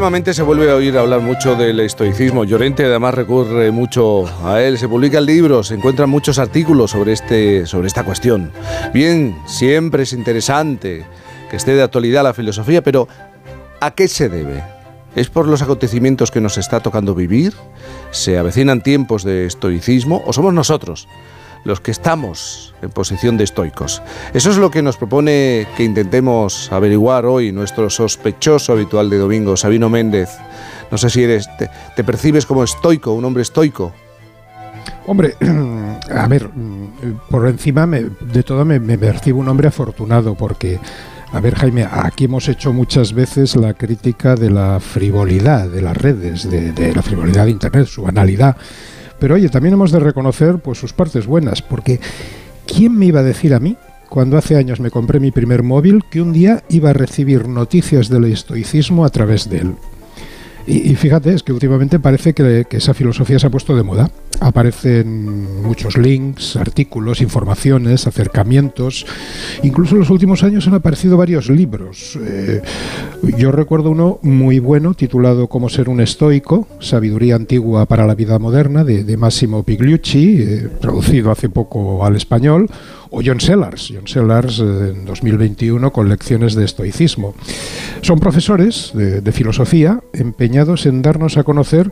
Últimamente se vuelve a oír hablar mucho del estoicismo. Llorente además recurre mucho a él. Se publican libros, se encuentran muchos artículos sobre, este, sobre esta cuestión. Bien, siempre es interesante que esté de actualidad la filosofía, pero ¿a qué se debe? ¿Es por los acontecimientos que nos está tocando vivir? ¿Se avecinan tiempos de estoicismo? ¿O somos nosotros los que estamos en posición de estoicos. Eso es lo que nos propone que intentemos averiguar hoy nuestro sospechoso habitual de domingo, Sabino Méndez. No sé si eres, te, percibes como estoico, un hombre estoico. Hombre, a ver, por encima de todo me, percibo un hombre afortunado porque a ver, Jaime, aquí hemos hecho muchas veces la crítica de la frivolidad de las redes, de, de, la frivolidad de Internet, su banalidad. Pero oye, también hemos de reconocer pues sus partes buenas, porque ¿quién me iba a decir a mí, cuando hace años me compré mi primer móvil, que un día iba a recibir noticias del estoicismo a través de él? Y, fíjate, es que últimamente parece que, esa filosofía se ha puesto de moda. Aparecen muchos links, artículos, informaciones, acercamientos. Incluso en los últimos años han aparecido varios libros. Eh, yo recuerdo uno muy bueno titulado Cómo ser un estoico, Sabiduría antigua para la vida moderna, de, Massimo Pigliucci, eh, traducido hace poco al español o John Sellars, John Sellars eh, en 2021 con lecciones de estoicismo. Son profesores de, filosofía empeñados en darnos a conocer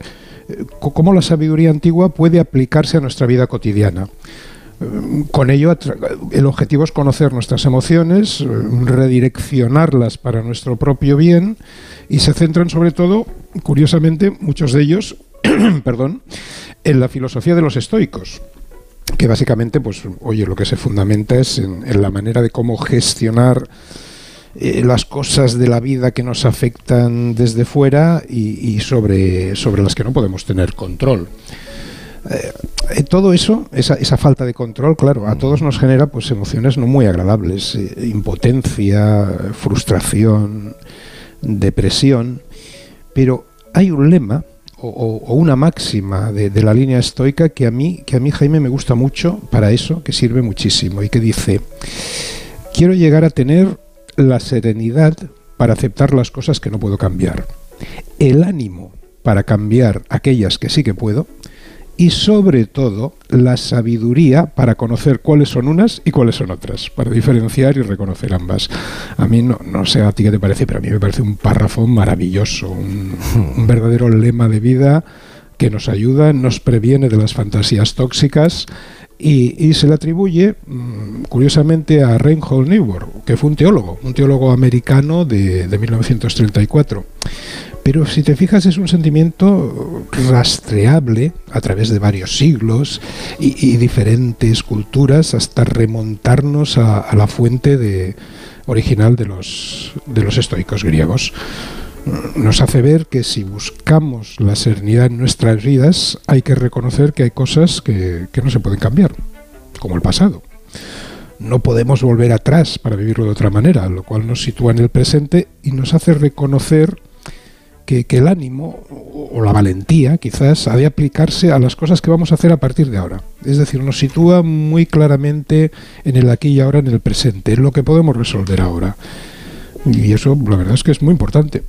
cómo la sabiduría antigua puede aplicarse a nuestra vida cotidiana. Eh, con ello, el objetivo es conocer nuestras emociones, redireccionarlas para nuestro propio bien y se centran sobre todo, curiosamente, muchos de ellos, perdón, en la filosofía de los estoicos que básicamente, pues, oye, lo que se fundamenta es en, la manera de cómo gestionar eh, las cosas de la vida que nos afectan desde fuera y, sobre, sobre las que no podemos tener control. Eh, todo eso, esa, esa, falta de control, claro, a todos nos genera pues emociones no muy agradables, eh, impotencia, frustración, depresión, pero hay un lema o, una máxima de, la línea estoica que a mí, que a mí Jaime me gusta mucho para eso, que sirve muchísimo y que dice, quiero llegar a tener la serenidad para aceptar las cosas que no puedo cambiar, el ánimo para cambiar aquellas que sí que puedo y sobre todo la sabiduría para conocer cuáles son unas y cuáles son otras, para diferenciar y reconocer ambas. A mí no, no sé a ti qué te parece, pero a mí me parece un párrafo maravilloso, un, verdadero lema de vida que nos ayuda, nos previene de las fantasías tóxicas y, se le atribuye, mm, curiosamente, a Reinhold Niebuhr, que fue un teólogo, un teólogo americano de, de 1934. Pero si te fijas es un sentimiento rastreable a través de varios siglos y, diferentes culturas hasta remontarnos a, la fuente de, original de los, de los estoicos griegos. Nos hace ver que si buscamos la serenidad en nuestras vidas hay que reconocer que hay cosas que, que no se pueden cambiar, como el pasado no podemos volver atrás para vivirlo de otra manera, lo cual nos sitúa en el presente y nos hace reconocer que, el ánimo o, la valentía quizás ha de aplicarse a las cosas que vamos a hacer a partir de ahora. Es decir, nos sitúa muy claramente en el aquí y ahora, en el presente, en lo que podemos resolver ahora. Y eso la verdad es que es muy importante.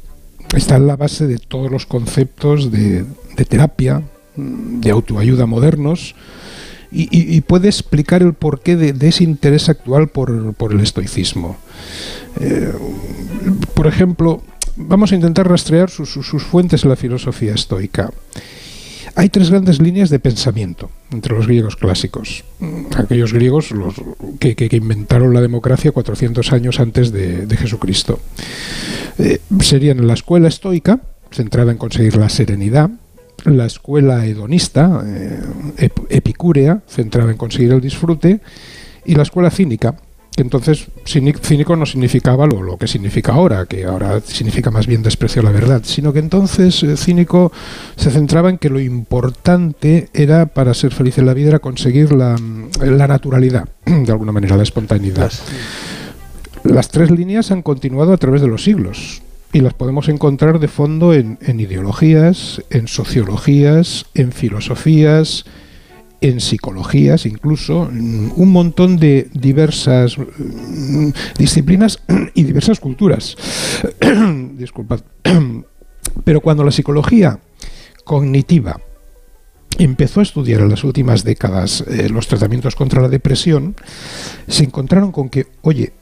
Está en la base de todos los conceptos de, terapia, de autoayuda modernos, y, puede explicar el porqué de, ese interés actual por, el estoicismo. Eh, por ejemplo, vamos a intentar rastrear sus, fuentes en la filosofía estoica. Hay tres grandes líneas de pensamiento entre los griegos clásicos. Aquellos griegos que, inventaron la democracia 400 años antes de, Jesucristo. Eh, serían la escuela estoica, centrada en conseguir la serenidad, la escuela hedonista, eh, epicúrea, centrada en conseguir el disfrute, y la escuela cínica, que entonces cínico no significaba lo, lo, que significa ahora, que ahora significa más bien desprecio a la verdad, sino que entonces eh, cínico se centraba en que lo importante era para ser feliz en la vida era conseguir la, la naturalidad, de alguna manera, la espontaneidad. Las tres líneas han continuado a través de los siglos y las podemos encontrar de fondo en, en ideologías, en sociologías, en filosofías, en psicologías, incluso un montón de diversas mm, disciplinas y diversas culturas. Disculpad. Pero cuando la psicología cognitiva empezó a estudiar en las últimas décadas eh, los tratamientos contra la depresión, se encontraron con que, oye,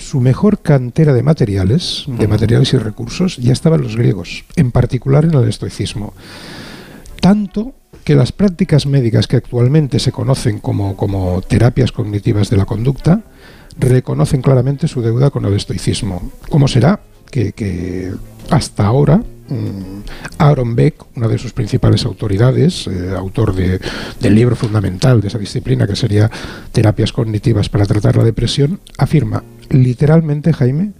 su mejor cantera de materiales, de materiales y recursos, ya estaban los griegos, en particular en el estoicismo. Tanto que las prácticas médicas que actualmente se conocen como, como terapias cognitivas de la conducta reconocen claramente su deuda con el estoicismo. ¿Cómo será que, que hasta ahora mm, Aaron Beck, una de sus principales autoridades, eh, autor de, del libro fundamental de esa disciplina que sería Terapias Cognitivas para tratar la depresión, afirma literalmente, Jaime,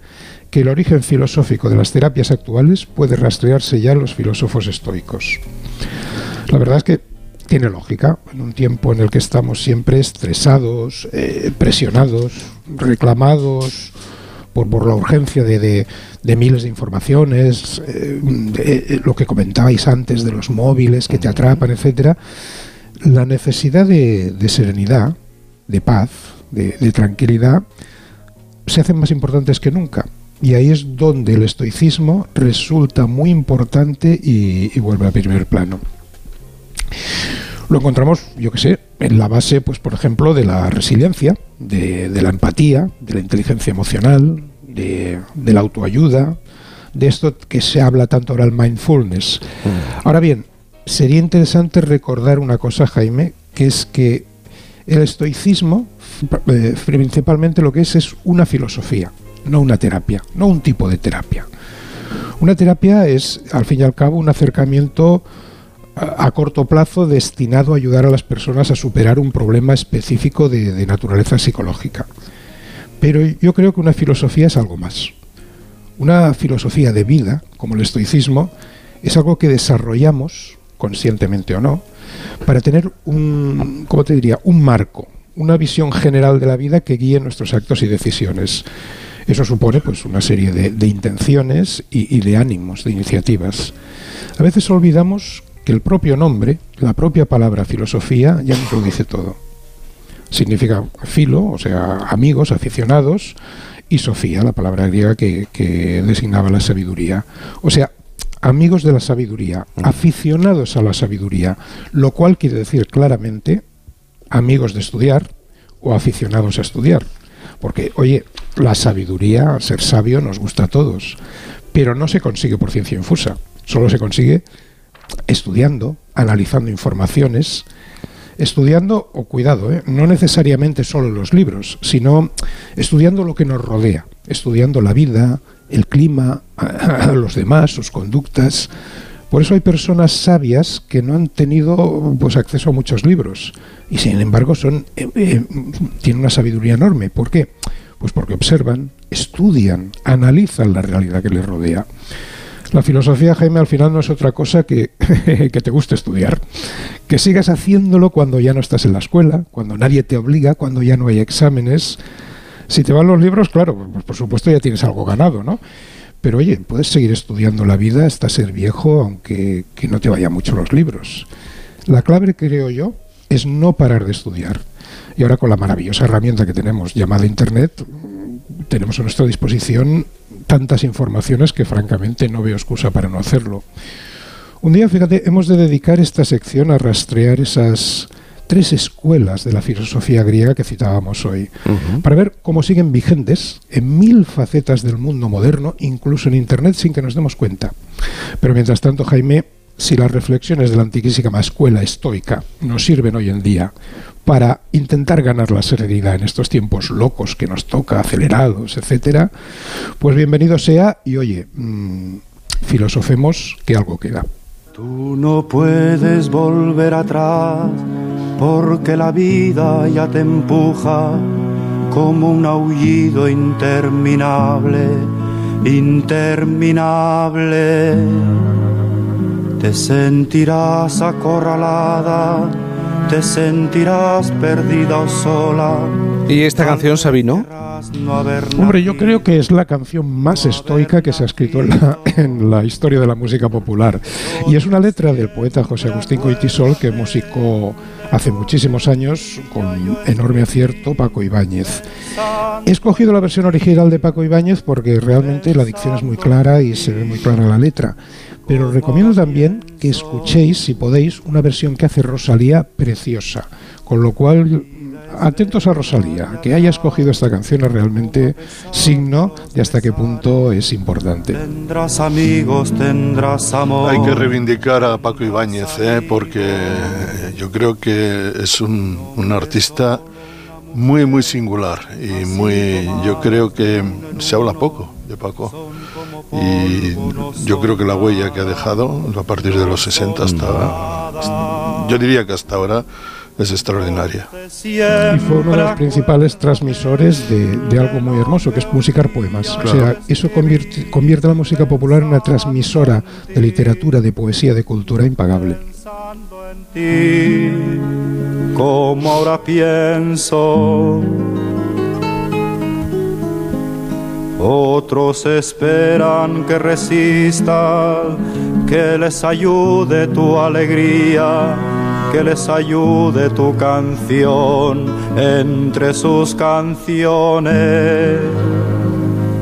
que el origen filosófico de las terapias actuales puede rastrearse ya en los filósofos estoicos. La verdad es que tiene lógica, en un tiempo en el que estamos siempre estresados, eh, presionados, reclamados por, por la urgencia de, de, miles de informaciones, eh, eh, lo que comentabais antes de los móviles que te atrapan, etcétera, la necesidad de, serenidad, de paz, de tranquilidad, se hacen más importantes que nunca. Y ahí es donde el estoicismo resulta muy importante y, vuelve a primer plano. Lo encontramos, yo que sé, en la base, pues por ejemplo, de la resiliencia, de, la empatía, de la inteligencia emocional, de, la autoayuda, de esto que se habla tanto ahora el mindfulness. Mm. Ahora bien, sería interesante recordar una cosa, Jaime, que es que el estoicismo eh, principalmente lo que es es una filosofía, no una terapia, no un tipo de terapia. Una terapia es, al fin y al cabo, un acercamiento a, corto plazo destinado a ayudar a las personas a superar un problema específico de, naturaleza psicológica. Pero yo creo que una filosofía es algo más. Una filosofía de vida, como el estoicismo, es algo que desarrollamos, conscientemente o no, para tener un, ¿cómo te diría?, un marco, una visión general de la vida que guíe nuestros actos y decisiones. Eso supone pues una serie de, intenciones y, de ánimos, de iniciativas. A veces olvidamos que el propio nombre, la propia palabra filosofía, ya nos lo dice todo. Significa filo, o sea, amigos, aficionados, y Sofía, la palabra griega que, que designaba la sabiduría. O sea, amigos de la sabiduría, aficionados a la sabiduría, lo cual quiere decir claramente amigos de estudiar o aficionados a estudiar. Porque, oye, la sabiduría, ser sabio, nos gusta a todos, pero no se consigue por ciencia infusa, solo se consigue estudiando, analizando informaciones, estudiando, o cuidado, ¿eh? no necesariamente solo los libros, sino estudiando lo que nos rodea, estudiando la vida, el clima, a los demás, sus conductas, por eso hay personas sabias que no han tenido pues acceso a muchos libros y sin embargo son eh, eh, tienen una sabiduría enorme. ¿Por qué? Pues porque observan, estudian, analizan la realidad que les rodea. La filosofía, Jaime, al final no es otra cosa que que te guste estudiar, que sigas haciéndolo cuando ya no estás en la escuela, cuando nadie te obliga, cuando ya no hay exámenes. Si te van los libros, claro, pues por supuesto ya tienes algo ganado, ¿no? Pero oye, puedes seguir estudiando la vida hasta ser viejo, aunque que no te vayan mucho los libros. La clave, creo yo, es no parar de estudiar. Y ahora con la maravillosa herramienta que tenemos llamada Internet, tenemos a nuestra disposición tantas informaciones que francamente no veo excusa para no hacerlo. Un día, fíjate, hemos de dedicar esta sección a rastrear esas tres escuelas de la filosofía griega que citábamos hoy, para ver cómo siguen vigentes en mil facetas del mundo moderno, incluso en Internet, sin que nos demos cuenta. Pero mientras tanto, Jaime, si las reflexiones de la antiquísima escuela estoica nos sirven hoy en día para intentar ganar la serenidad en estos tiempos locos que nos toca, acelerados, etcétera, pues bienvenido sea y oye, mmm, filosofemos que algo queda. Tú no puedes volver atrás porque la vida ya te empuja como un aullido interminable, interminable. Te sentirás acorralada, te sentirás perdida o sola. ¿Y esta canción, Sabino? Hombre, yo creo que es la canción más estoica que se ha escrito en la, historia de la música popular. Y es una letra del poeta José Agustín Coitisol que musicó hace muchísimos años con enorme acierto Paco Ibáñez. He escogido la versión original de Paco Ibáñez porque realmente la dicción es muy clara y se ve muy clara la letra. Pero recomiendo también que escuchéis, si podéis, una versión que hace Rosalía preciosa, con lo cual atentos a Rosalía, que haya escogido esta canción es realmente signo de hasta qué punto es importante. Tendrás amigos, tendrás amor. Hay que reivindicar a Paco Ibáñez, ¿eh? porque yo creo que es un, un artista muy, muy singular y muy, yo creo que se habla poco de Paco. Y yo creo que la huella que ha dejado a partir de los 60 hasta, yo diría que hasta ahora, es extraordinaria. Y fue uno de los principales transmisores de, de algo muy hermoso, que es musicar poemas. O sea, eso convierte, convierte la música popular en una transmisora de literatura, de poesía, de cultura impagable. Como ahora pienso, otros esperan que resista, que les ayude tu alegría que les ayude tu canción entre sus canciones